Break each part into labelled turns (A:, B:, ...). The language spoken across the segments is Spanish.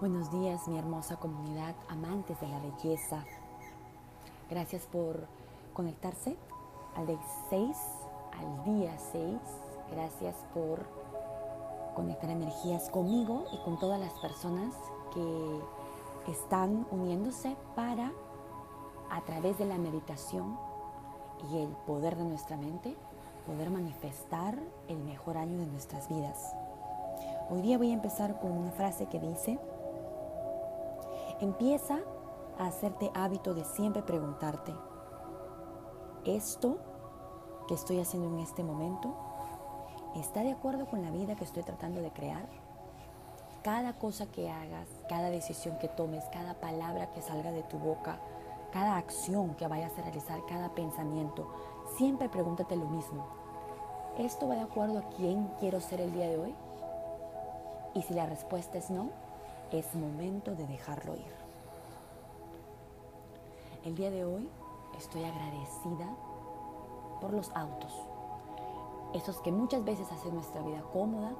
A: Buenos días, mi hermosa comunidad, amantes de la belleza. Gracias por conectarse al día 6, al día 6. Gracias por conectar energías conmigo y con todas las personas que están uniéndose para, a través de la meditación y el poder de nuestra mente, poder manifestar el mejor año de nuestras vidas. Hoy día voy a empezar con una frase que dice, Empieza a hacerte hábito de siempre preguntarte, ¿esto que estoy haciendo en este momento está de acuerdo con la vida que estoy tratando de crear? Cada cosa que hagas, cada decisión que tomes, cada palabra que salga de tu boca, cada acción que vayas a realizar, cada pensamiento, siempre pregúntate lo mismo. ¿Esto va de acuerdo a quién quiero ser el día de hoy? Y si la respuesta es no, es momento de dejarlo ir. El día de hoy estoy agradecida por los autos, esos que muchas veces hacen nuestra vida cómoda,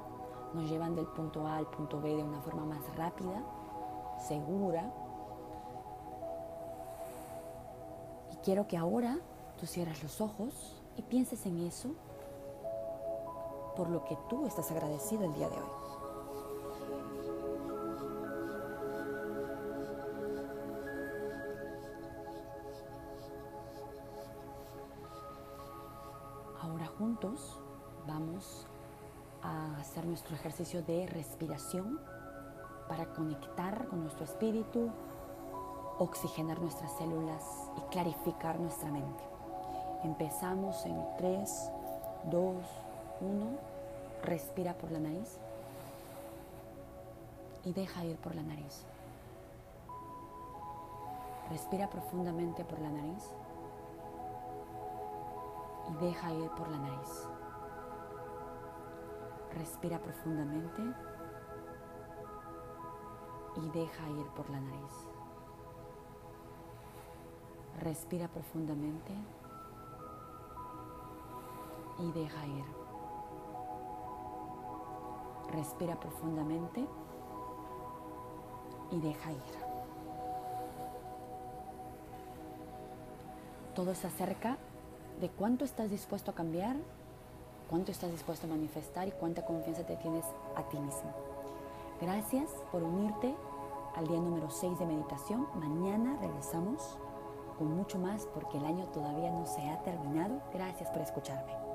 A: nos llevan del punto A al punto B de una forma más rápida, segura. Y quiero que ahora tú cierres los ojos y pienses en eso por lo que tú estás agradecido el día de hoy. Juntos vamos a hacer nuestro ejercicio de respiración para conectar con nuestro espíritu, oxigenar nuestras células y clarificar nuestra mente. Empezamos en 3, 2, 1. Respira por la nariz y deja ir por la nariz. Respira profundamente por la nariz deja ir por la nariz. Respira profundamente y deja ir por la nariz. Respira profundamente y deja ir. Respira profundamente y deja ir. Todo se acerca de cuánto estás dispuesto a cambiar, cuánto estás dispuesto a manifestar y cuánta confianza te tienes a ti mismo. Gracias por unirte al día número 6 de meditación. Mañana regresamos con mucho más porque el año todavía no se ha terminado. Gracias por escucharme.